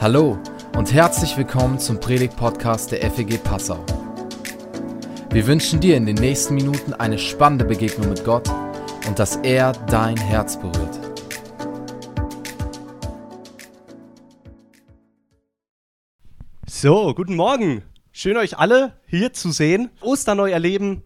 Hallo und herzlich willkommen zum Predigt-Podcast der FEG Passau. Wir wünschen dir in den nächsten Minuten eine spannende Begegnung mit Gott und dass er dein Herz berührt. So, guten Morgen. Schön euch alle hier zu sehen. Ostern neu erleben.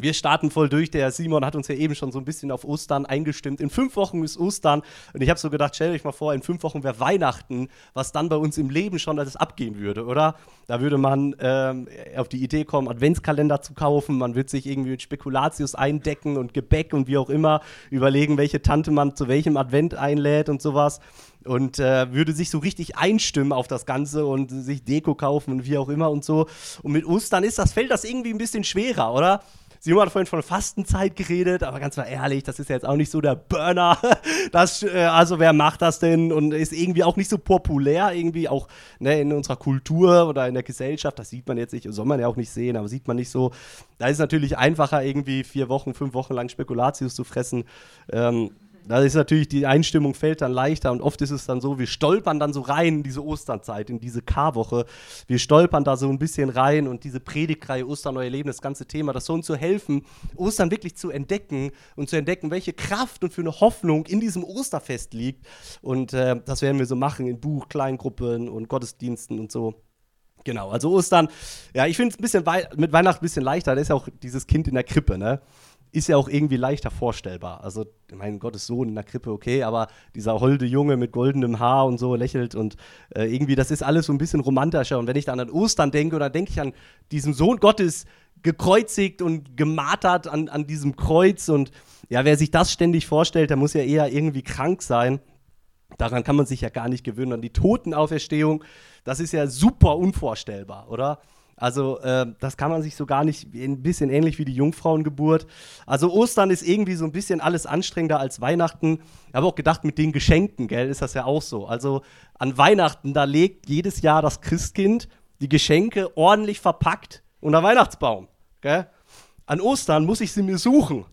Wir starten voll durch. Der Simon hat uns ja eben schon so ein bisschen auf Ostern eingestimmt. In fünf Wochen ist Ostern. Und ich habe so gedacht, stell euch mal vor, in fünf Wochen wäre Weihnachten, was dann bei uns im Leben schon alles abgehen würde, oder? Da würde man ähm, auf die Idee kommen, Adventskalender zu kaufen. Man würde sich irgendwie mit Spekulatius eindecken und Gebäck und wie auch immer überlegen, welche Tante man zu welchem Advent einlädt und sowas und äh, würde sich so richtig einstimmen auf das Ganze und sich Deko kaufen und wie auch immer und so. Und mit Ostern ist das, fällt das irgendwie ein bisschen schwerer, oder? Simon hat vorhin von Fastenzeit geredet, aber ganz mal ehrlich, das ist ja jetzt auch nicht so der Burner. Das, äh, also wer macht das denn und ist irgendwie auch nicht so populär, irgendwie auch ne, in unserer Kultur oder in der Gesellschaft. Das sieht man jetzt nicht, soll man ja auch nicht sehen, aber sieht man nicht so. Da ist es natürlich einfacher, irgendwie vier Wochen, fünf Wochen lang Spekulatius zu fressen. Ähm, da ist natürlich die Einstimmung fällt dann leichter und oft ist es dann so, wir stolpern dann so rein in diese Osternzeit, in diese Karwoche. Wir stolpern da so ein bisschen rein und diese Predigtreihe Ostern neu erleben, das ganze Thema, das so helfen, Ostern wirklich zu entdecken und zu entdecken, welche Kraft und für eine Hoffnung in diesem Osterfest liegt. Und äh, das werden wir so machen in Buch, Kleingruppen und Gottesdiensten und so. Genau, also Ostern, ja, ich finde es ein bisschen wei mit Weihnachten ein bisschen leichter, da ist ja auch dieses Kind in der Krippe, ne? Ist ja auch irgendwie leichter vorstellbar. Also, mein Gottes Sohn in der Krippe, okay, aber dieser holde Junge mit goldenem Haar und so lächelt und äh, irgendwie, das ist alles so ein bisschen romantischer. Und wenn ich dann an Ostern denke, dann denke ich an diesen Sohn Gottes gekreuzigt und gemartert an, an diesem Kreuz. Und ja, wer sich das ständig vorstellt, der muss ja eher irgendwie krank sein. Daran kann man sich ja gar nicht gewöhnen. An die Totenauferstehung, das ist ja super unvorstellbar, oder? Also äh, das kann man sich so gar nicht, ein bisschen ähnlich wie die Jungfrauengeburt. Also Ostern ist irgendwie so ein bisschen alles anstrengender als Weihnachten. Ich habe auch gedacht, mit den Geschenken, gell, ist das ja auch so. Also an Weihnachten, da legt jedes Jahr das Christkind die Geschenke ordentlich verpackt unter Weihnachtsbaum. Gell? An Ostern muss ich sie mir suchen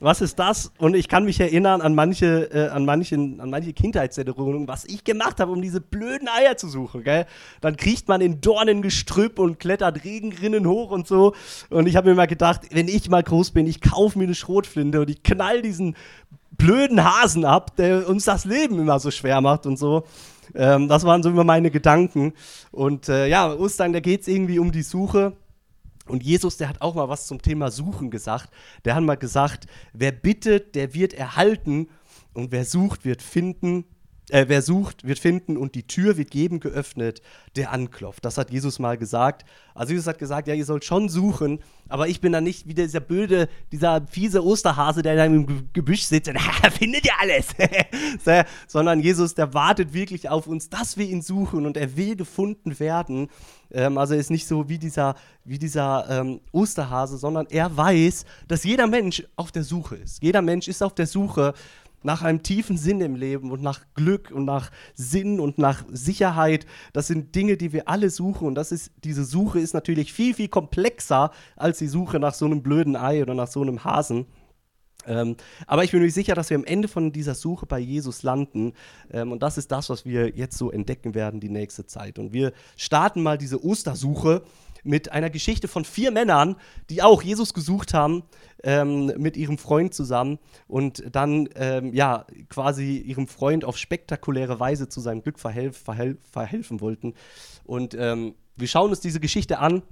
was ist das? Und ich kann mich erinnern an manche, äh, an manchen, an manche Kindheitserinnerungen, was ich gemacht habe, um diese blöden Eier zu suchen, gell? Dann kriecht man in Dornengestrüpp und klettert Regenrinnen hoch und so. Und ich habe mir mal gedacht, wenn ich mal groß bin, ich kaufe mir eine Schrotflinte und ich knall diesen blöden Hasen ab, der uns das Leben immer so schwer macht und so. Ähm, das waren so immer meine Gedanken. Und äh, ja, Ostern, da geht es irgendwie um die Suche. Und Jesus, der hat auch mal was zum Thema Suchen gesagt. Der hat mal gesagt, wer bittet, der wird erhalten und wer sucht, wird finden äh, wer sucht, wird finden und die Tür wird jedem geöffnet, der anklopft. Das hat Jesus mal gesagt. Also Jesus hat gesagt, ja, ihr sollt schon suchen, aber ich bin da nicht wie dieser blöde, dieser fiese Osterhase, der da im Gebüsch sitzt und findet ihr alles. Sondern Jesus, der wartet wirklich auf uns, dass wir ihn suchen und er will gefunden werden. Ähm, also er ist nicht so wie dieser, wie dieser ähm, Osterhase, sondern er weiß, dass jeder Mensch auf der Suche ist. Jeder Mensch ist auf der Suche nach einem tiefen Sinn im Leben und nach Glück und nach Sinn und nach Sicherheit. Das sind Dinge, die wir alle suchen und das ist, diese Suche ist natürlich viel, viel komplexer als die Suche nach so einem blöden Ei oder nach so einem Hasen. Ähm, aber ich bin mir sicher, dass wir am Ende von dieser Suche bei Jesus landen. Ähm, und das ist das, was wir jetzt so entdecken werden die nächste Zeit. Und wir starten mal diese Ostersuche mit einer Geschichte von vier Männern, die auch Jesus gesucht haben, ähm, mit ihrem Freund zusammen und dann ähm, ja quasi ihrem Freund auf spektakuläre Weise zu seinem Glück verhelf, verhelf, verhelfen wollten. Und ähm, wir schauen uns diese Geschichte an.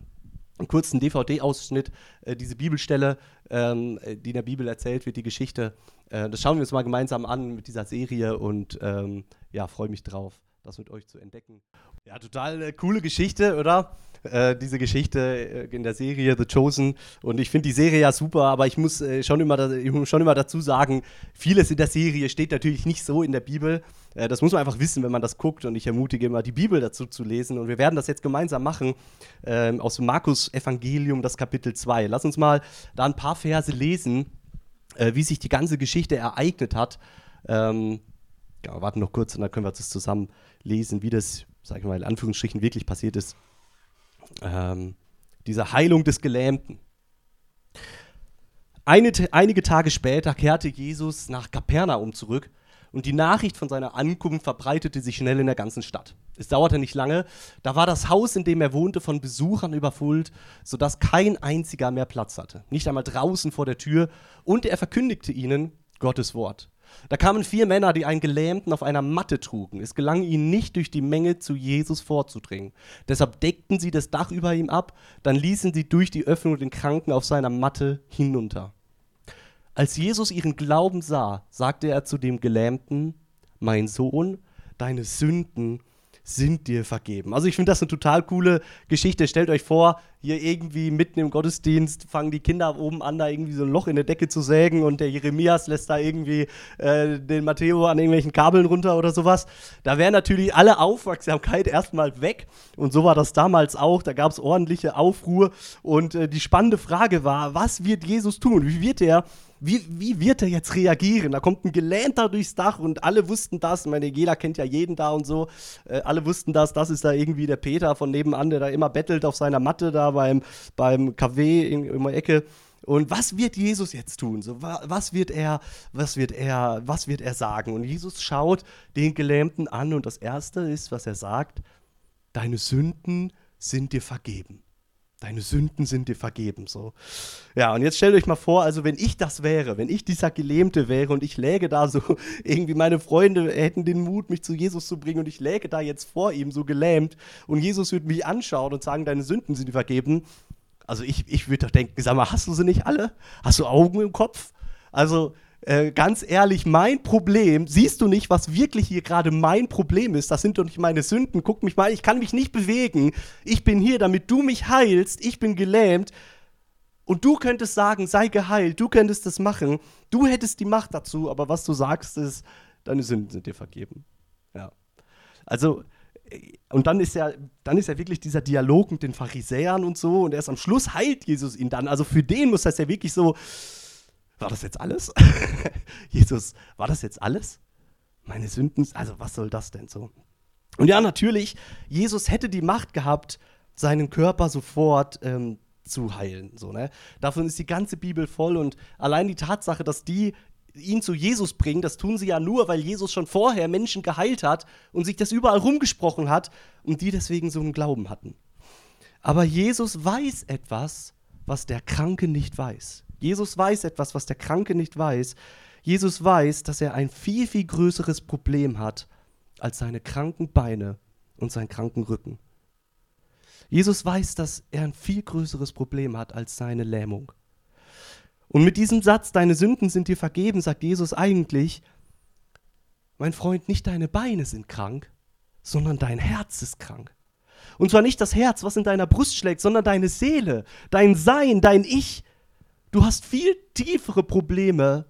Einen kurzen DVD-Ausschnitt, äh, diese Bibelstelle, ähm, die in der Bibel erzählt wird, die Geschichte. Äh, das schauen wir uns mal gemeinsam an mit dieser Serie und ähm, ja, freue mich drauf, das mit euch zu entdecken. Ja, total äh, coole Geschichte, oder? Äh, diese Geschichte äh, in der Serie The Chosen. Und ich finde die Serie ja super, aber ich muss, äh, schon, immer ich muss schon immer dazu sagen, vieles in der Serie steht natürlich nicht so in der Bibel. Das muss man einfach wissen, wenn man das guckt. Und ich ermutige immer, die Bibel dazu zu lesen. Und wir werden das jetzt gemeinsam machen ähm, aus dem Markus-Evangelium, das Kapitel 2. Lass uns mal da ein paar Verse lesen, wie sich die ganze Geschichte ereignet hat. Ähm, ja, warten noch kurz und dann können wir das zusammen lesen, wie das, sag ich mal, in Anführungsstrichen wirklich passiert ist ähm, dieser Heilung des Gelähmten. Eine, einige Tage später kehrte Jesus nach Kapernaum zurück Und die Nachricht von seiner Ankunft verbreitete sich schnell in der ganzen Stadt. Es dauerte nicht lange, da war das Haus, in dem er wohnte, von Besuchern überfüllt, sodass kein einziger mehr Platz hatte. Nicht einmal draußen vor der Tür. Und er verkündigte ihnen Gottes Wort. Da kamen vier Männer, die einen Gelähmten auf einer Matte trugen. Es gelang ihnen nicht, durch die Menge zu Jesus vorzudringen. Deshalb deckten sie das Dach über ihm ab, dann ließen sie durch die Öffnung den Kranken auf seiner Matte hinunter. Als Jesus ihren Glauben sah, sagte er zu dem Gelähmten, mein Sohn, deine Sünden sind dir vergeben. Also ich finde das eine total coole Geschichte. Stellt euch vor, hier irgendwie mitten im Gottesdienst fangen die Kinder oben an, da irgendwie so ein Loch in der Decke zu sägen und der Jeremias lässt da irgendwie äh, den Matteo an irgendwelchen Kabeln runter oder sowas. Da wäre natürlich alle Aufmerksamkeit erstmal weg. Und so war das damals auch. Da gab es ordentliche Aufruhr. Und äh, die spannende Frage war, was wird Jesus tun? Wie wird er wie, wie wird er jetzt reagieren? Da kommt ein Gelähmter durchs Dach und alle wussten das. Ich meine, jeder kennt ja jeden da und so. Äh, alle wussten das. Das ist da irgendwie der Peter von nebenan, der da immer bettelt auf seiner Matte da beim, beim KW in, in der Ecke. Und was wird Jesus jetzt tun? So, was wird er, was wird er, was wird er sagen? Und Jesus schaut den Gelähmten an und das erste ist, was er sagt: Deine Sünden sind dir vergeben. Deine Sünden sind dir vergeben. So. Ja, und jetzt stellt euch mal vor, also wenn ich das wäre, wenn ich dieser Gelähmte wäre und ich läge da so, irgendwie meine Freunde hätten den Mut, mich zu Jesus zu bringen und ich läge da jetzt vor ihm so gelähmt und Jesus würde mich anschauen und sagen, deine Sünden sind dir vergeben. Also ich, ich würde doch denken, sag mal, hast du sie nicht alle? Hast du Augen im Kopf? Also äh, ganz ehrlich, mein Problem, siehst du nicht, was wirklich hier gerade mein Problem ist? Das sind doch nicht meine Sünden. Guck mich mal, ich kann mich nicht bewegen. Ich bin hier, damit du mich heilst. Ich bin gelähmt. Und du könntest sagen, sei geheilt. Du könntest das machen. Du hättest die Macht dazu. Aber was du sagst, ist, deine Sünden sind dir vergeben. Ja. Also, und dann ist ja, dann ist ja wirklich dieser Dialog mit den Pharisäern und so. Und erst am Schluss heilt Jesus ihn dann. Also für den muss das ja wirklich so war das jetzt alles? Jesus, war das jetzt alles? Meine Sünden, also was soll das denn so? Und ja, natürlich, Jesus hätte die Macht gehabt, seinen Körper sofort ähm, zu heilen. So, ne? Davon ist die ganze Bibel voll und allein die Tatsache, dass die ihn zu Jesus bringen, das tun sie ja nur, weil Jesus schon vorher Menschen geheilt hat und sich das überall rumgesprochen hat und die deswegen so einen Glauben hatten. Aber Jesus weiß etwas, was der Kranke nicht weiß. Jesus weiß etwas, was der Kranke nicht weiß. Jesus weiß, dass er ein viel, viel größeres Problem hat als seine kranken Beine und seinen kranken Rücken. Jesus weiß, dass er ein viel größeres Problem hat als seine Lähmung. Und mit diesem Satz, deine Sünden sind dir vergeben, sagt Jesus eigentlich, mein Freund, nicht deine Beine sind krank, sondern dein Herz ist krank. Und zwar nicht das Herz, was in deiner Brust schlägt, sondern deine Seele, dein Sein, dein Ich, Du hast viel tiefere Probleme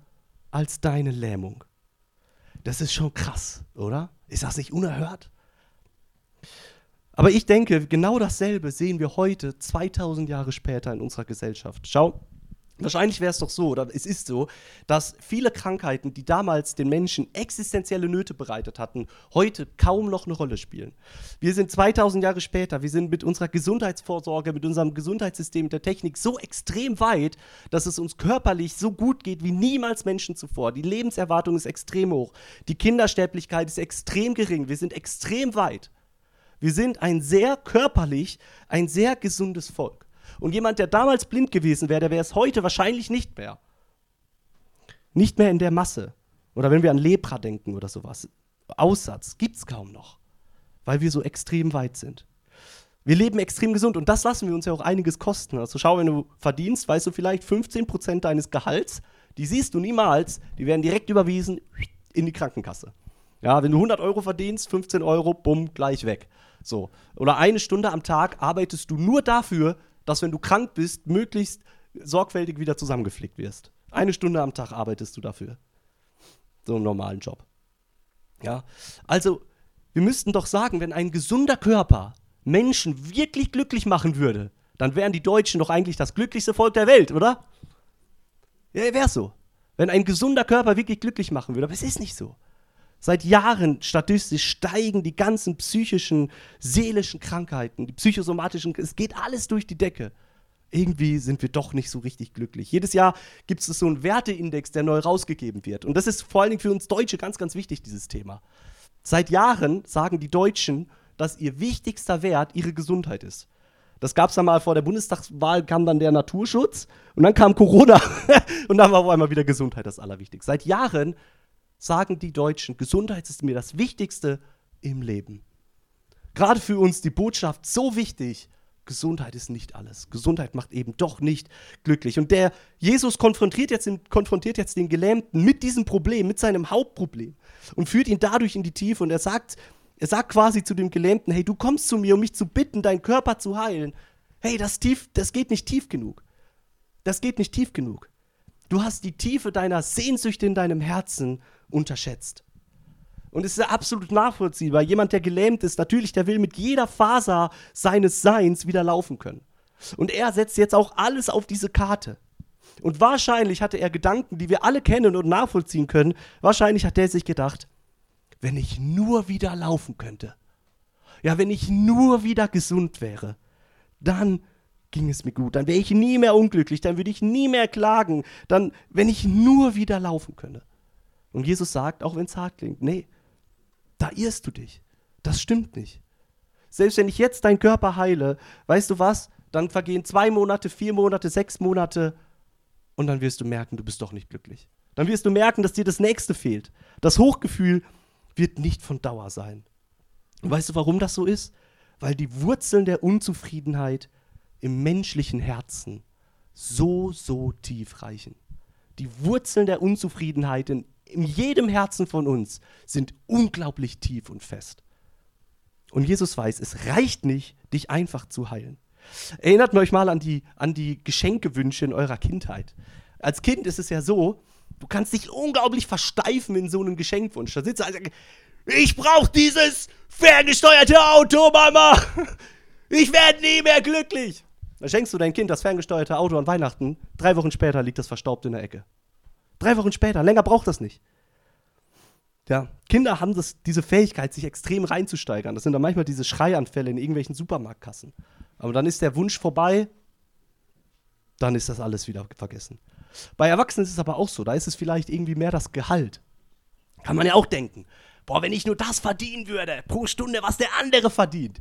als deine Lähmung. Das ist schon krass, oder? Ist das nicht unerhört? Aber ich denke, genau dasselbe sehen wir heute, 2000 Jahre später in unserer Gesellschaft. Schau, Wahrscheinlich wäre es doch so, oder es ist so, dass viele Krankheiten, die damals den Menschen existenzielle Nöte bereitet hatten, heute kaum noch eine Rolle spielen. Wir sind 2000 Jahre später, wir sind mit unserer Gesundheitsvorsorge, mit unserem Gesundheitssystem, der Technik so extrem weit, dass es uns körperlich so gut geht wie niemals Menschen zuvor. Die Lebenserwartung ist extrem hoch, die Kindersterblichkeit ist extrem gering, wir sind extrem weit. Wir sind ein sehr körperlich, ein sehr gesundes Volk. Und jemand, der damals blind gewesen wäre, der wäre es heute wahrscheinlich nicht mehr. Nicht mehr in der Masse. Oder wenn wir an Lepra denken oder sowas. Aussatz gibt es kaum noch, weil wir so extrem weit sind. Wir leben extrem gesund und das lassen wir uns ja auch einiges kosten. Also schau, wenn du verdienst, weißt du vielleicht 15% deines Gehalts, die siehst du niemals, die werden direkt überwiesen in die Krankenkasse. Ja, wenn du 100 Euro verdienst, 15 Euro, bumm, gleich weg. So. Oder eine Stunde am Tag arbeitest du nur dafür, dass wenn du krank bist, möglichst sorgfältig wieder zusammengepflegt wirst. Eine Stunde am Tag arbeitest du dafür. So einen normalen Job. Ja, also wir müssten doch sagen, wenn ein gesunder Körper Menschen wirklich glücklich machen würde, dann wären die Deutschen doch eigentlich das glücklichste Volk der Welt, oder? Ja, wäre so. Wenn ein gesunder Körper wirklich glücklich machen würde, aber es ist nicht so. Seit Jahren statistisch steigen die ganzen psychischen, seelischen Krankheiten, die psychosomatischen, es geht alles durch die Decke. irgendwie sind wir doch nicht so richtig glücklich. Jedes Jahr gibt es so einen Werteindex, der neu rausgegeben wird. Und das ist vor allen Dingen für uns Deutsche ganz, ganz wichtig, dieses Thema. Seit Jahren sagen die Deutschen, dass ihr wichtigster Wert ihre Gesundheit ist. Das gab es dann mal vor der Bundestagswahl, kam dann der Naturschutz und dann kam Corona und dann war auf einmal wieder Gesundheit das Allerwichtigste. Seit Jahren sagen die Deutschen, Gesundheit ist mir das Wichtigste im Leben. Gerade für uns die Botschaft so wichtig, Gesundheit ist nicht alles. Gesundheit macht eben doch nicht glücklich. Und der Jesus konfrontiert jetzt, den, konfrontiert jetzt den Gelähmten mit diesem Problem, mit seinem Hauptproblem und führt ihn dadurch in die Tiefe. Und er sagt, er sagt quasi zu dem Gelähmten, hey, du kommst zu mir, um mich zu bitten, deinen Körper zu heilen. Hey, das, tief, das geht nicht tief genug. Das geht nicht tief genug. Du hast die Tiefe deiner Sehnsüchte in deinem Herzen unterschätzt. Und es ist absolut nachvollziehbar. Jemand, der gelähmt ist, natürlich, der will mit jeder Faser seines Seins wieder laufen können. Und er setzt jetzt auch alles auf diese Karte. Und wahrscheinlich hatte er Gedanken, die wir alle kennen und nachvollziehen können. Wahrscheinlich hat er sich gedacht, wenn ich nur wieder laufen könnte. Ja, wenn ich nur wieder gesund wäre, dann ging es mir gut. Dann wäre ich nie mehr unglücklich, dann würde ich nie mehr klagen. Dann, wenn ich nur wieder laufen könnte. Und Jesus sagt, auch wenn es hart klingt, nee, da irrst du dich. Das stimmt nicht. Selbst wenn ich jetzt deinen Körper heile, weißt du was? Dann vergehen zwei Monate, vier Monate, sechs Monate und dann wirst du merken, du bist doch nicht glücklich. Dann wirst du merken, dass dir das Nächste fehlt. Das Hochgefühl wird nicht von Dauer sein. Und weißt du, warum das so ist? Weil die Wurzeln der Unzufriedenheit im menschlichen Herzen so, so tief reichen. Die Wurzeln der Unzufriedenheit in in jedem Herzen von uns sind unglaublich tief und fest. Und Jesus weiß, es reicht nicht, dich einfach zu heilen. Erinnert euch mal an die, an die Geschenkewünsche in eurer Kindheit. Als Kind ist es ja so, du kannst dich unglaublich versteifen in so einem Geschenkwunsch. Da sitzt du also, ich brauche dieses ferngesteuerte Auto, Mama. Ich werde nie mehr glücklich. Dann schenkst du dein Kind das ferngesteuerte Auto an Weihnachten. Drei Wochen später liegt das verstaubt in der Ecke. Drei Wochen später, länger braucht das nicht. Ja, Kinder haben das, diese Fähigkeit, sich extrem reinzusteigern. Das sind dann manchmal diese Schreianfälle in irgendwelchen Supermarktkassen. Aber dann ist der Wunsch vorbei, dann ist das alles wieder vergessen. Bei Erwachsenen ist es aber auch so, da ist es vielleicht irgendwie mehr das Gehalt. Kann man ja auch denken. Boah, wenn ich nur das verdienen würde, pro Stunde, was der andere verdient,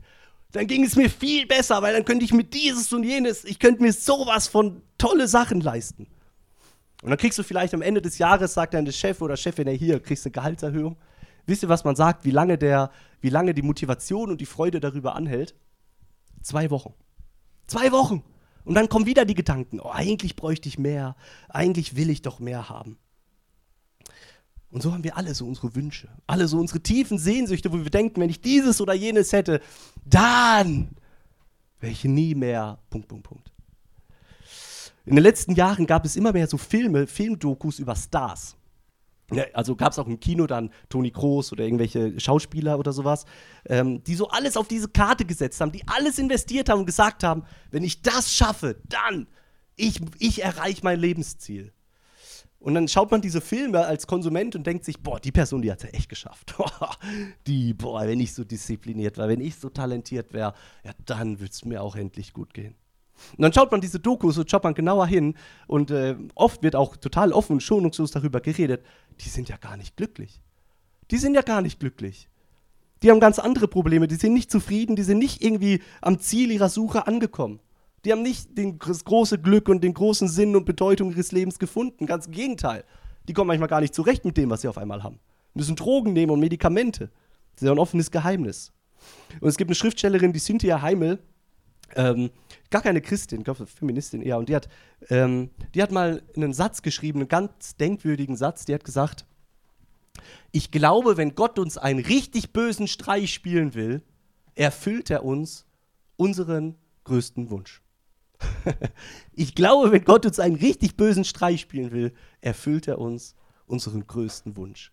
dann ging es mir viel besser, weil dann könnte ich mit dieses und jenes, ich könnte mir sowas von tolle Sachen leisten. Und dann kriegst du vielleicht am Ende des Jahres, sagt dein Chef oder Chefin, hey, hier, kriegst eine Gehaltserhöhung. Wisst ihr, was man sagt, wie lange, der, wie lange die Motivation und die Freude darüber anhält? Zwei Wochen. Zwei Wochen. Und dann kommen wieder die Gedanken, oh, eigentlich bräuchte ich mehr, eigentlich will ich doch mehr haben. Und so haben wir alle so unsere Wünsche, alle so unsere tiefen Sehnsüchte, wo wir denken, wenn ich dieses oder jenes hätte, dann wäre ich nie mehr. Punkt, Punkt, Punkt. In den letzten Jahren gab es immer mehr so Filme, Filmdokus über Stars. Also gab es auch im Kino dann Toni Kroos oder irgendwelche Schauspieler oder sowas, ähm, die so alles auf diese Karte gesetzt haben, die alles investiert haben und gesagt haben, wenn ich das schaffe, dann ich, ich erreiche mein Lebensziel. Und dann schaut man diese Filme als Konsument und denkt sich, boah, die Person, die hat es ja echt geschafft. die, boah, wenn ich so diszipliniert wäre, wenn ich so talentiert wäre, ja, dann würde es mir auch endlich gut gehen. Und dann schaut man diese Dokus und schaut man genauer hin und äh, oft wird auch total offen und schonungslos darüber geredet, die sind ja gar nicht glücklich. Die sind ja gar nicht glücklich. Die haben ganz andere Probleme, die sind nicht zufrieden, die sind nicht irgendwie am Ziel ihrer Suche angekommen. Die haben nicht den, das große Glück und den großen Sinn und Bedeutung ihres Lebens gefunden. Ganz im Gegenteil. Die kommen manchmal gar nicht zurecht mit dem, was sie auf einmal haben. Müssen Drogen nehmen und Medikamente. Das ist ja ein offenes Geheimnis. Und es gibt eine Schriftstellerin, die Cynthia Heimel, ähm, gar keine Christin, ich glaube Feministin eher, und die hat, ähm, die hat mal einen Satz geschrieben, einen ganz denkwürdigen Satz, die hat gesagt, ich glaube, wenn Gott uns einen richtig bösen Streich spielen will, erfüllt er uns unseren größten Wunsch. ich glaube, wenn Gott uns einen richtig bösen Streich spielen will, erfüllt er uns unseren größten Wunsch.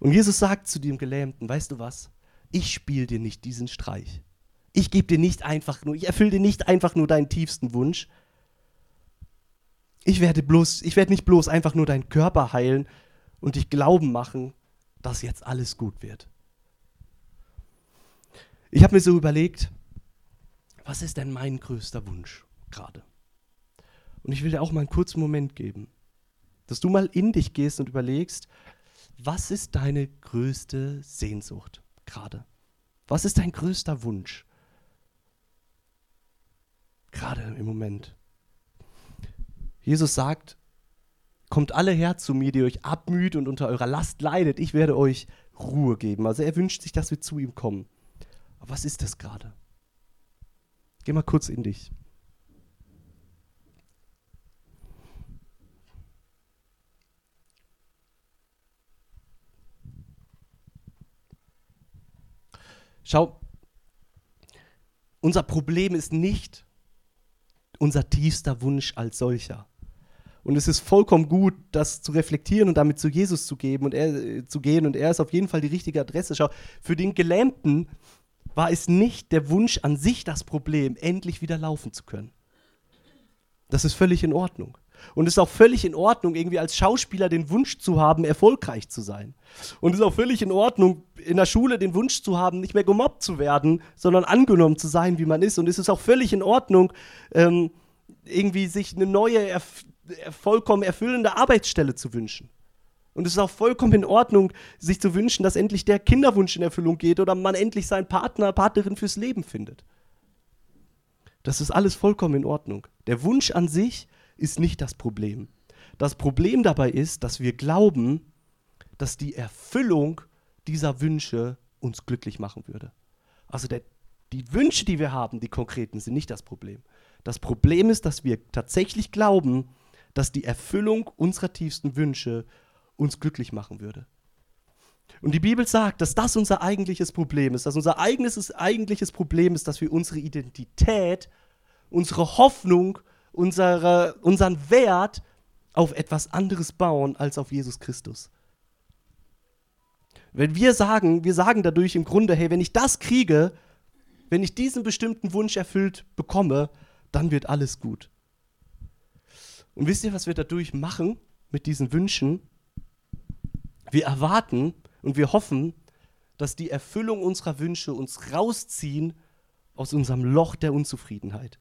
Und Jesus sagt zu dem Gelähmten, weißt du was? Ich spiele dir nicht diesen Streich. Ich gebe dir nicht einfach nur, ich erfülle dir nicht einfach nur deinen tiefsten Wunsch. Ich werde bloß, ich werde nicht bloß einfach nur deinen Körper heilen und dich glauben machen, dass jetzt alles gut wird. Ich habe mir so überlegt, was ist denn mein größter Wunsch gerade? Und ich will dir auch mal einen kurzen Moment geben, dass du mal in dich gehst und überlegst, was ist deine größte Sehnsucht gerade? Was ist dein größter Wunsch? Gerade im Moment. Jesus sagt, kommt alle her zu mir, die euch abmüht und unter eurer Last leidet, ich werde euch Ruhe geben. Also er wünscht sich, dass wir zu ihm kommen. Aber was ist das gerade? Geh mal kurz in dich. Schau, unser Problem ist nicht unser tiefster Wunsch als solcher. Und es ist vollkommen gut, das zu reflektieren und damit zu Jesus zu geben und er äh, zu gehen. Und er ist auf jeden Fall die richtige Adresse. Schau, für den Gelähmten war es nicht der Wunsch an sich das Problem, endlich wieder laufen zu können. Das ist völlig in Ordnung. Und es ist auch völlig in Ordnung, irgendwie als Schauspieler den Wunsch zu haben, erfolgreich zu sein. Und es ist auch völlig in Ordnung, in der Schule den Wunsch zu haben, nicht mehr gemobbt zu werden, sondern angenommen zu sein, wie man ist. Und es ist auch völlig in Ordnung, ähm, irgendwie sich eine neue, erf vollkommen erfüllende Arbeitsstelle zu wünschen. Und es ist auch vollkommen in Ordnung, sich zu wünschen, dass endlich der Kinderwunsch in Erfüllung geht oder man endlich seinen Partner, Partnerin fürs Leben findet. Das ist alles vollkommen in Ordnung. Der Wunsch an sich ist nicht das Problem. Das Problem dabei ist, dass wir glauben, dass die Erfüllung dieser Wünsche uns glücklich machen würde. Also der, die Wünsche, die wir haben, die konkreten, sind nicht das Problem. Das Problem ist, dass wir tatsächlich glauben, dass die Erfüllung unserer tiefsten Wünsche uns glücklich machen würde. Und die Bibel sagt, dass das unser eigentliches Problem ist, dass unser eigenes eigentliches Problem ist, dass wir unsere Identität, unsere Hoffnung, unsere, unseren Wert auf etwas anderes bauen als auf Jesus Christus. Wenn wir sagen, wir sagen dadurch im Grunde, hey, wenn ich das kriege, wenn ich diesen bestimmten Wunsch erfüllt bekomme, dann wird alles gut. Und wisst ihr, was wir dadurch machen mit diesen Wünschen? Wir erwarten und wir hoffen, dass die Erfüllung unserer Wünsche uns rausziehen aus unserem Loch der Unzufriedenheit.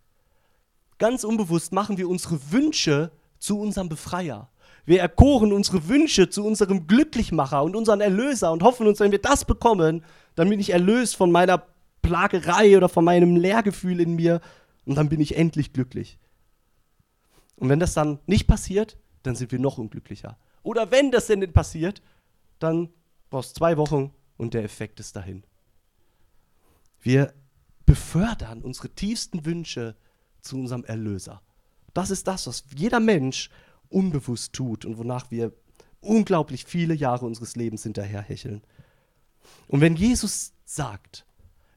Ganz unbewusst machen wir unsere Wünsche zu unserem Befreier. Wir erkoren unsere Wünsche zu unserem Glücklichmacher und unseren Erlöser und hoffen uns, wenn wir das bekommen, dann bin ich erlöst von meiner Plagerei oder von meinem Leergefühl in mir und dann bin ich endlich glücklich. Und wenn das dann nicht passiert, dann sind wir noch unglücklicher. Oder wenn das denn passiert, dann brauchst du zwei Wochen und der Effekt ist dahin. Wir befördern unsere tiefsten Wünsche zu unserem Erlöser. Das ist das, was jeder Mensch unbewusst tut und wonach wir unglaublich viele Jahre unseres Lebens hinterherhecheln. Und wenn Jesus sagt,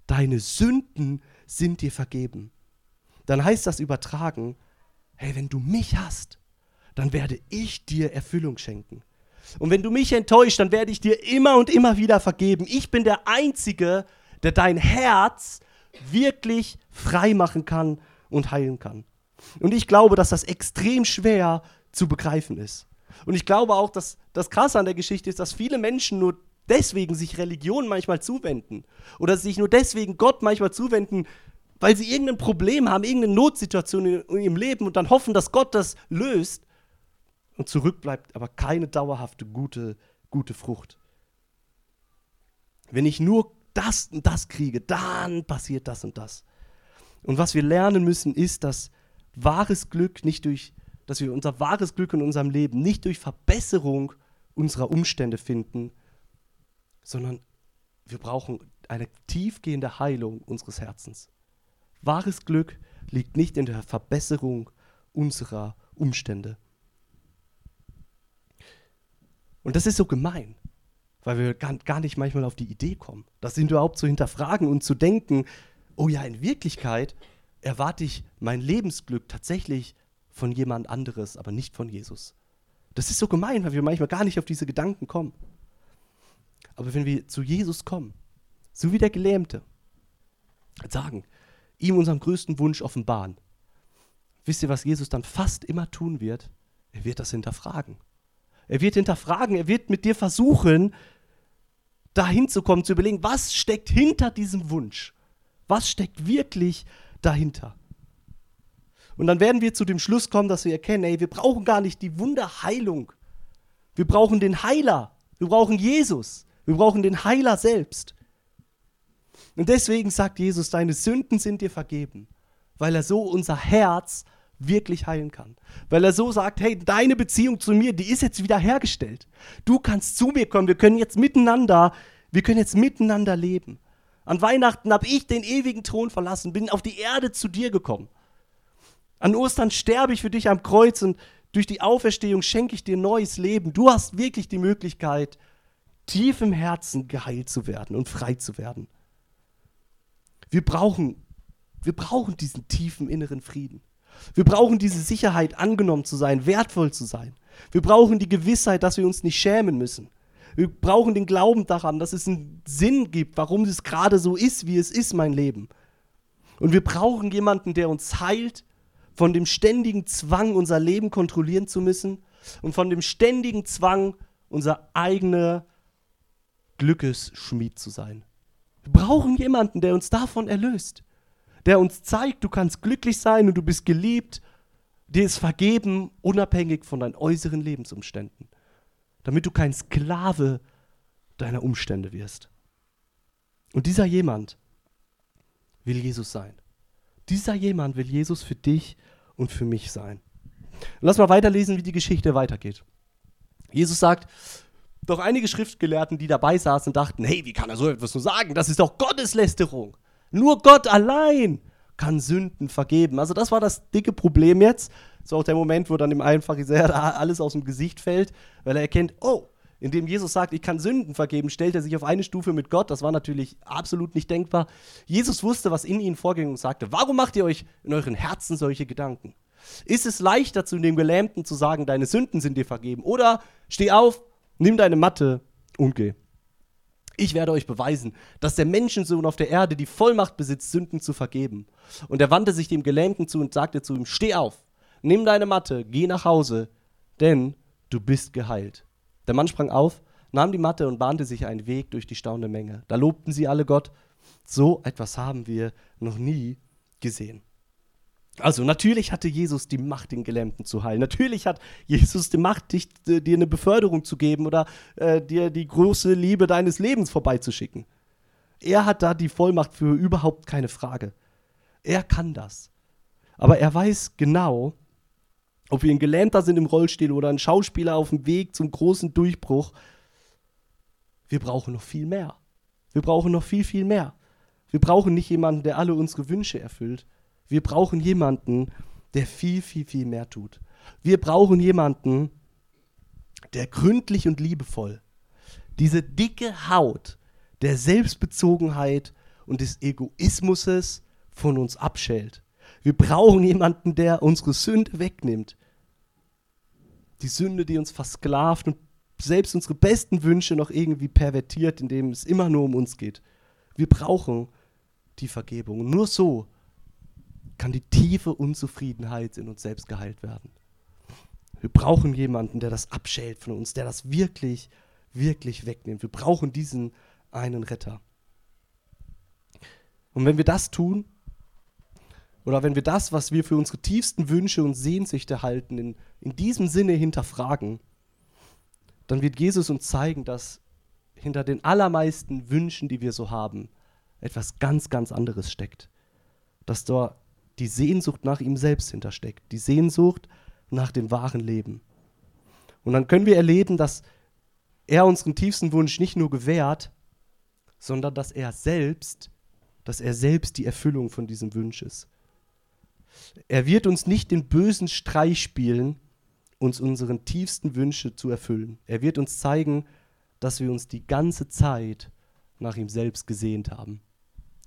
deine Sünden sind dir vergeben, dann heißt das übertragen, hey, wenn du mich hast, dann werde ich dir Erfüllung schenken. Und wenn du mich enttäuscht, dann werde ich dir immer und immer wieder vergeben. Ich bin der Einzige, der dein Herz wirklich frei machen kann und heilen kann. Und ich glaube, dass das extrem schwer zu begreifen ist. Und ich glaube auch, dass das Krasse an der Geschichte ist, dass viele Menschen nur deswegen sich Religion manchmal zuwenden oder sich nur deswegen Gott manchmal zuwenden, weil sie irgendein Problem haben, irgendeine Notsituation in ihrem Leben und dann hoffen, dass Gott das löst und zurückbleibt aber keine dauerhafte gute, gute Frucht. Wenn ich nur das und das kriege, dann passiert das und das. Und was wir lernen müssen, ist, dass wahres Glück nicht durch, dass wir unser wahres Glück in unserem Leben nicht durch Verbesserung unserer Umstände finden, sondern wir brauchen eine tiefgehende Heilung unseres Herzens. Wahres Glück liegt nicht in der Verbesserung unserer Umstände. Und das ist so gemein, weil wir gar, nicht manchmal auf die Idee kommen, das überhaupt zu hinterfragen und zu denken, oh ja, in Wirklichkeit erwarte ich mein Lebensglück tatsächlich von jemand anderes, aber nicht von Jesus. Das ist so gemein, weil wir manchmal gar nicht auf diese Gedanken kommen. Aber wenn wir zu Jesus kommen, so wie der Gelähmte, sagen, ihm unseren größten Wunsch offenbaren, wisst ihr, was Jesus dann fast immer tun wird? Er wird das hinterfragen. Er wird hinterfragen, er wird mit dir versuchen, dahin zu kommen, zu überlegen, was steckt hinter diesem Wunsch? Was steckt wirklich dahinter. Und dann werden wir zu dem Schluss kommen, dass wir erkennen, ey, wir brauchen gar nicht die Wunderheilung. Wir brauchen den Heiler. Wir brauchen Jesus. Wir brauchen den Heiler selbst. Und deswegen sagt Jesus, deine Sünden sind dir vergeben, weil er so unser Herz wirklich heilen kann. Weil er so sagt, hey, deine Beziehung zu mir, die ist jetzt wieder hergestellt. Du kannst zu mir kommen, wir können jetzt miteinander, wir können jetzt miteinander leben. An Weihnachten habe ich den ewigen Thron verlassen, bin auf die Erde zu dir gekommen. An Ostern sterbe ich für dich am Kreuz und durch die Auferstehung schenke ich dir neues Leben. Du hast wirklich die Möglichkeit, tief im Herzen geheilt zu werden und frei zu werden. Wir brauchen, wir brauchen diesen tiefen inneren Frieden. Wir brauchen diese Sicherheit, angenommen zu sein, wertvoll zu sein. Wir brauchen die Gewissheit, dass wir uns nicht schämen müssen. Wir brauchen den Glauben daran, dass es einen Sinn gibt, warum es gerade so ist, wie es ist, mein Leben. Und wir brauchen jemanden, der uns heilt von dem ständigen Zwang, unser Leben kontrollieren zu müssen und von dem ständigen Zwang, unser eigener Glückesschmied zu sein. Wir brauchen jemanden, der uns davon erlöst der uns zeigt, du kannst glücklich sein und du bist geliebt, dir ist vergeben, unabhängig von deinen äußeren Lebensumständen, damit du kein Sklave deiner Umstände wirst. Und dieser jemand will Jesus sein. Dieser jemand will Jesus für dich und für mich sein. Und lass mal weiterlesen, wie die Geschichte weitergeht. Jesus sagt, doch einige Schriftgelehrten, die dabei saßen, dachten, hey, wie kann er so etwas nur sagen? Das ist doch Gotteslästerung. Nur Gott allein kann Sünden vergeben. Also das war das dicke Problem jetzt. War auch der Moment, wo dann dem einen Pharisäer alles aus dem Gesicht fällt, weil er erkennt, oh, indem Jesus sagt, ich kann Sünden vergeben, stellt er sich auf eine Stufe mit Gott. Das war natürlich absolut nicht denkbar. Jesus wusste, was in ihnen vorging und sagte, warum macht ihr euch in euren Herzen solche Gedanken? Ist es leichter zu dem Gelähmten zu sagen, deine Sünden sind dir vergeben? Oder steh auf, nimm deine Matte und geh. Ich werde euch beweisen, dass der Menschensohn auf der Erde die Vollmacht besitzt, Sünden zu vergeben. Und er wandte sich dem Gelähmten zu und sagte zu ihm, steh auf, nimm deine Matte, geh nach Hause, denn du bist geheilt. Der Mann sprang auf, nahm die Matte und bahnte sich einen Weg durch die staunende Menge. Da lobten sie alle Gott. So etwas haben wir noch nie gesehen. Also natürlich hatte Jesus die Macht, den Gelähmten zu heilen. Natürlich hat Jesus die Macht, dich, äh, dir eine Beförderung zu geben oder äh, dir die große Liebe deines Lebens vorbeizuschicken. Er hat da die Vollmacht für überhaupt keine Frage. Er kann das. Aber er weiß genau, ob wir ein Gelähmter sind im Rollstuhl oder ein Schauspieler auf dem Weg zum großen Durchbruch, wir brauchen noch viel mehr. Wir brauchen noch viel, viel mehr. Wir brauchen nicht jemanden, der alle unsere Wünsche erfüllt, wir brauchen jemanden, der viel, viel, viel mehr tut. Wir brauchen jemanden, der gründlich und liebevoll diese dicke Haut der Selbstbezogenheit und des Egoismus von uns abschält. Wir brauchen jemanden, der unsere Sünde wegnimmt. Die Sünde, die uns versklavt und selbst unsere besten Wünsche noch irgendwie pervertiert, indem es immer nur um uns geht. Wir brauchen die Vergebung. nur so kann die tiefe Unzufriedenheit in uns selbst geheilt werden. Wir brauchen jemanden, der das abschält von uns, der das wirklich, wirklich wegnimmt. Wir brauchen diesen einen Retter. Und wenn wir das tun, oder wenn wir das, was wir für unsere tiefsten Wünsche und Sehnsüchte halten, in, in diesem Sinne hinterfragen, dann wird Jesus uns zeigen, dass hinter den allermeisten Wünschen, die wir so haben, etwas ganz, ganz anderes steckt. Dass da die Sehnsucht nach ihm selbst hintersteckt, die Sehnsucht nach dem wahren Leben. Und dann können wir erleben, dass er unseren tiefsten Wunsch nicht nur gewährt, sondern dass er selbst, dass er selbst die Erfüllung von diesem Wunsch ist. Er wird uns nicht den bösen Streich spielen, uns unseren tiefsten Wünsche zu erfüllen. Er wird uns zeigen, dass wir uns die ganze Zeit nach ihm selbst gesehnt haben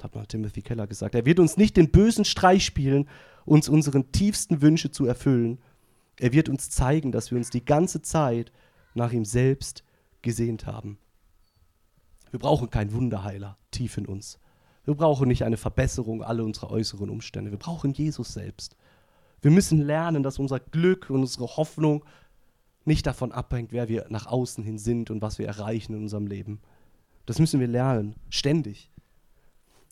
hat mal Timothy Keller gesagt. Er wird uns nicht den bösen Streich spielen, uns unseren tiefsten Wünsche zu erfüllen. Er wird uns zeigen, dass wir uns die ganze Zeit nach ihm selbst gesehnt haben. Wir brauchen keinen Wunderheiler tief in uns. Wir brauchen nicht eine Verbesserung aller unserer äußeren Umstände. Wir brauchen Jesus selbst. Wir müssen lernen, dass unser Glück und unsere Hoffnung nicht davon abhängt, wer wir nach außen hin sind und was wir erreichen in unserem Leben. Das müssen wir lernen, ständig.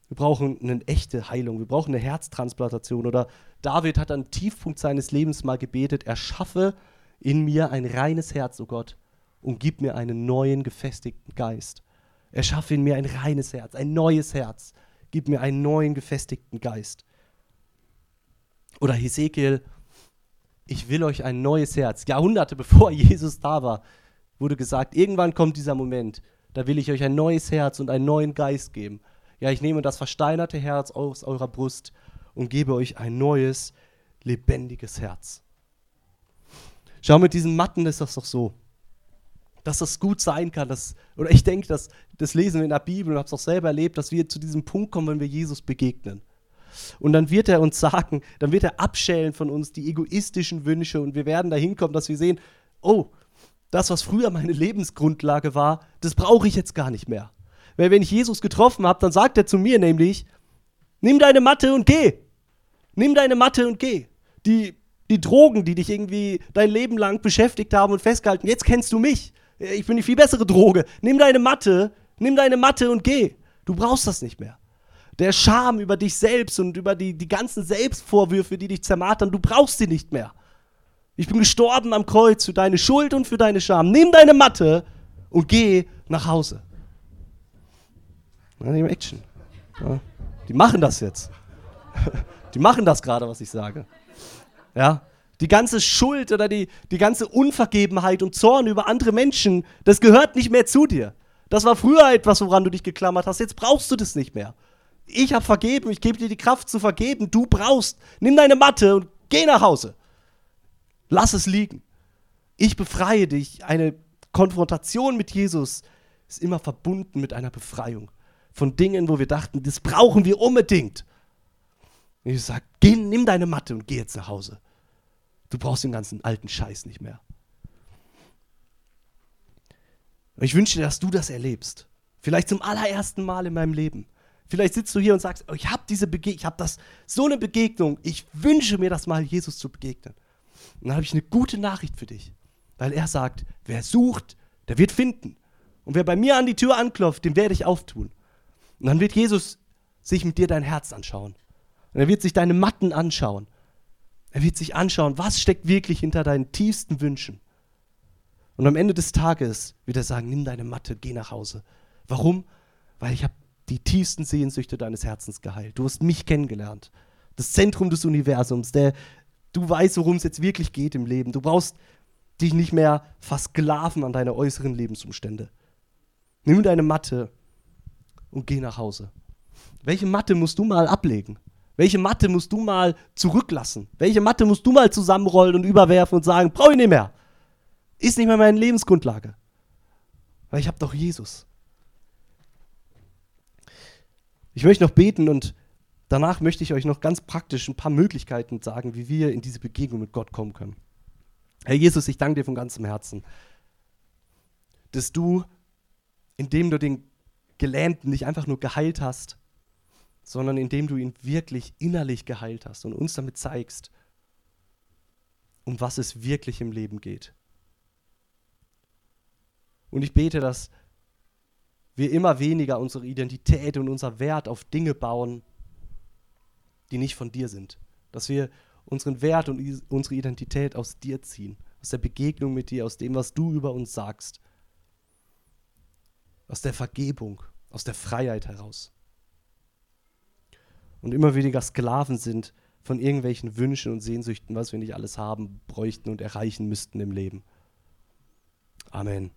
Wir brauchen eine echte Heilung. Wir brauchen eine Herztransplantation. Oder David hat am Tiefpunkt seines Lebens mal gebetet, erschaffe in mir ein reines Herz, o oh Gott, und gib mir einen neuen, gefestigten Geist. Erschaffe in mir ein reines Herz, ein neues Herz. Gib mir einen neuen, gefestigten Geist. Oder Hesekiel, ich will euch ein neues Herz. Jahrhunderte bevor Jesus da war, wurde gesagt, irgendwann kommt dieser Moment, da will ich euch ein neues Herz und einen neuen Geist geben. Ja, ich nehme das versteinerte Herz aus eurer Brust und gebe euch ein neues, lebendiges Herz. Schau, mit diesen Matten ist das doch so, dass das gut sein kann. Dass, oder ich denke, das, das lesen wir in der Bibel und habe es auch selber erlebt, dass wir zu diesem Punkt kommen, wenn wir Jesus begegnen. Und dann wird er uns sagen, dann wird er abschälen von uns die egoistischen Wünsche und wir werden dahin kommen, dass wir sehen, oh, das, was früher meine Lebensgrundlage war, das brauche ich jetzt gar nicht mehr. Weil wenn ich Jesus getroffen habe, dann sagt er zu mir nämlich, nimm deine Matte und geh. Nimm deine Matte und geh. Die, die Drogen, die dich irgendwie dein Leben lang beschäftigt haben und festgehalten, jetzt kennst du mich. Ich bin die viel bessere Droge. Nimm deine Matte, nimm deine Matte und geh. Du brauchst das nicht mehr. Der Scham über dich selbst und über die, die ganzen Selbstvorwürfe, die dich zermartern, du brauchst sie nicht mehr. Ich bin gestorben am Kreuz für deine Schuld und für deine Scham. Nimm deine Matte und geh nach Hause. Na, die Action. Ja, die machen das jetzt. Die machen das gerade, was ich sage. Ja, die ganze Schuld oder die, die ganze Unvergebenheit und Zorn über andere Menschen, das gehört nicht mehr zu dir. Das war früher etwas, woran du dich geklammert hast. Jetzt brauchst du das nicht mehr. Ich habe vergeben, ich gebe dir die Kraft zu vergeben. Du brauchst. Nimm deine Matte und geh nach Hause. Lass es liegen. Ich befreie dich. Eine Konfrontation mit Jesus ist immer verbunden mit einer Befreiung von Dingen, wo wir dachten, das brauchen wir unbedingt. Und ich sage, nimm deine Matte und geh jetzt nach Hause. Du brauchst den ganzen alten Scheiß nicht mehr. Und ich wünsche dir, dass du das erlebst. Vielleicht zum allerersten Mal in meinem Leben. Vielleicht sitzt du hier und sagst, oh, ich habe diese Begegnung, ich habe das so eine Begegnung. Ich wünsche mir das mal Jesus zu begegnen. Und dann habe ich eine gute Nachricht für dich, weil er sagt, wer sucht, der wird finden. Und wer bei mir an die Tür anklopft, dem werde ich auftun. Und dann wird Jesus sich mit dir dein Herz anschauen. Und er wird sich deine Matten anschauen. Er wird sich anschauen, was steckt wirklich hinter deinen tiefsten Wünschen. Und am Ende des Tages wird er sagen, nimm deine Matte, geh nach Hause. Warum? Weil ich habe die tiefsten Sehnsüchte deines Herzens geheilt. Du hast mich kennengelernt. Das Zentrum des Universums. Der, du weißt, worum es jetzt wirklich geht im Leben. Du brauchst dich nicht mehr versklaven an deine äußeren Lebensumstände. Nimm deine Matte und geh nach Hause. Welche Matte musst du mal ablegen? Welche Matte musst du mal zurücklassen? Welche Matte musst du mal zusammenrollen und überwerfen und sagen, brauche ich nicht mehr? Ist nicht mehr meine Lebensgrundlage. Weil ich habe doch Jesus. Ich möchte noch beten und danach möchte ich euch noch ganz praktisch ein paar Möglichkeiten sagen, wie wir in diese Begegnung mit Gott kommen können. Herr Jesus, ich danke dir von ganzem Herzen, dass du, indem du den Gelähmten nicht einfach nur geheilt hast, sondern indem du ihn wirklich innerlich geheilt hast und uns damit zeigst, um was es wirklich im Leben geht. Und ich bete, dass wir immer weniger unsere Identität und unser Wert auf Dinge bauen, die nicht von dir sind. Dass wir unseren Wert und unsere Identität aus dir ziehen, aus der Begegnung mit dir, aus dem, was du über uns sagst, aus der Vergebung, aus der Freiheit heraus. Und immer weniger Sklaven sind von irgendwelchen Wünschen und Sehnsüchten, was wir nicht alles haben, bräuchten und erreichen müssten im Leben. Amen.